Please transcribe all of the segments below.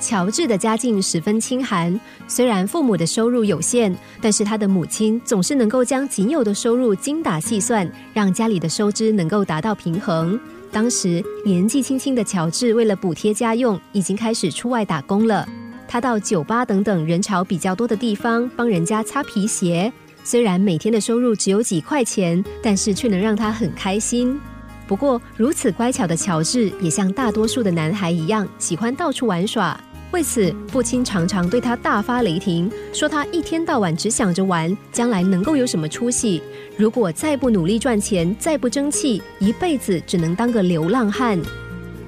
乔治的家境十分清寒，虽然父母的收入有限，但是他的母亲总是能够将仅有的收入精打细算，让家里的收支能够达到平衡。当时年纪轻轻的乔治，为了补贴家用，已经开始出外打工了。他到酒吧等等人潮比较多的地方帮人家擦皮鞋，虽然每天的收入只有几块钱，但是却能让他很开心。不过，如此乖巧的乔治，也像大多数的男孩一样，喜欢到处玩耍。为此，父亲常常对他大发雷霆，说他一天到晚只想着玩，将来能够有什么出息？如果再不努力赚钱，再不争气，一辈子只能当个流浪汉。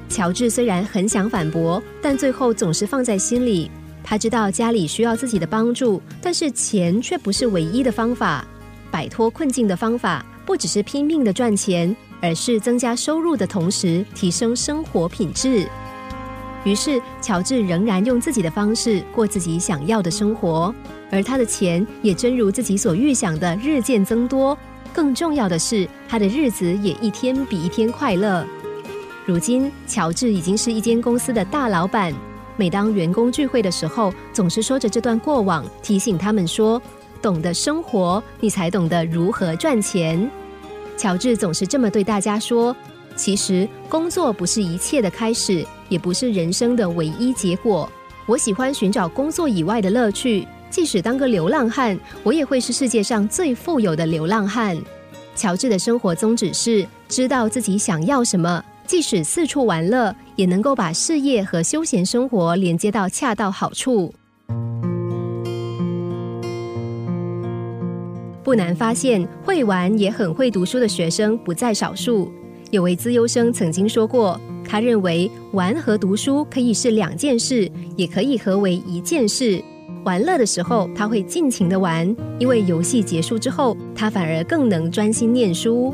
乔治虽然很想反驳，但最后总是放在心里。他知道家里需要自己的帮助，但是钱却不是唯一的方法。摆脱困境的方法，不只是拼命的赚钱，而是增加收入的同时，提升生活品质。于是，乔治仍然用自己的方式过自己想要的生活，而他的钱也真如自己所预想的日渐增多。更重要的是，他的日子也一天比一天快乐。如今，乔治已经是一间公司的大老板。每当员工聚会的时候，总是说着这段过往，提醒他们说：“懂得生活，你才懂得如何赚钱。”乔治总是这么对大家说。其实工作不是一切的开始，也不是人生的唯一结果。我喜欢寻找工作以外的乐趣，即使当个流浪汉，我也会是世界上最富有的流浪汉。乔治的生活宗旨是知道自己想要什么，即使四处玩乐，也能够把事业和休闲生活连接到恰到好处。不难发现，会玩也很会读书的学生不在少数。有位资优生曾经说过，他认为玩和读书可以是两件事，也可以合为一件事。玩乐的时候，他会尽情的玩，因为游戏结束之后，他反而更能专心念书。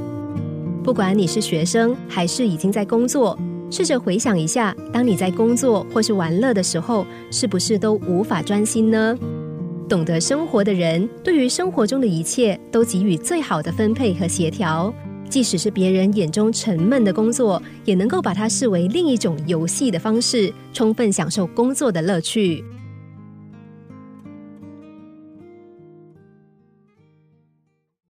不管你是学生还是已经在工作，试着回想一下，当你在工作或是玩乐的时候，是不是都无法专心呢？懂得生活的人，对于生活中的一切都给予最好的分配和协调。即使是别人眼中沉闷的工作，也能够把它视为另一种游戏的方式，充分享受工作的乐趣。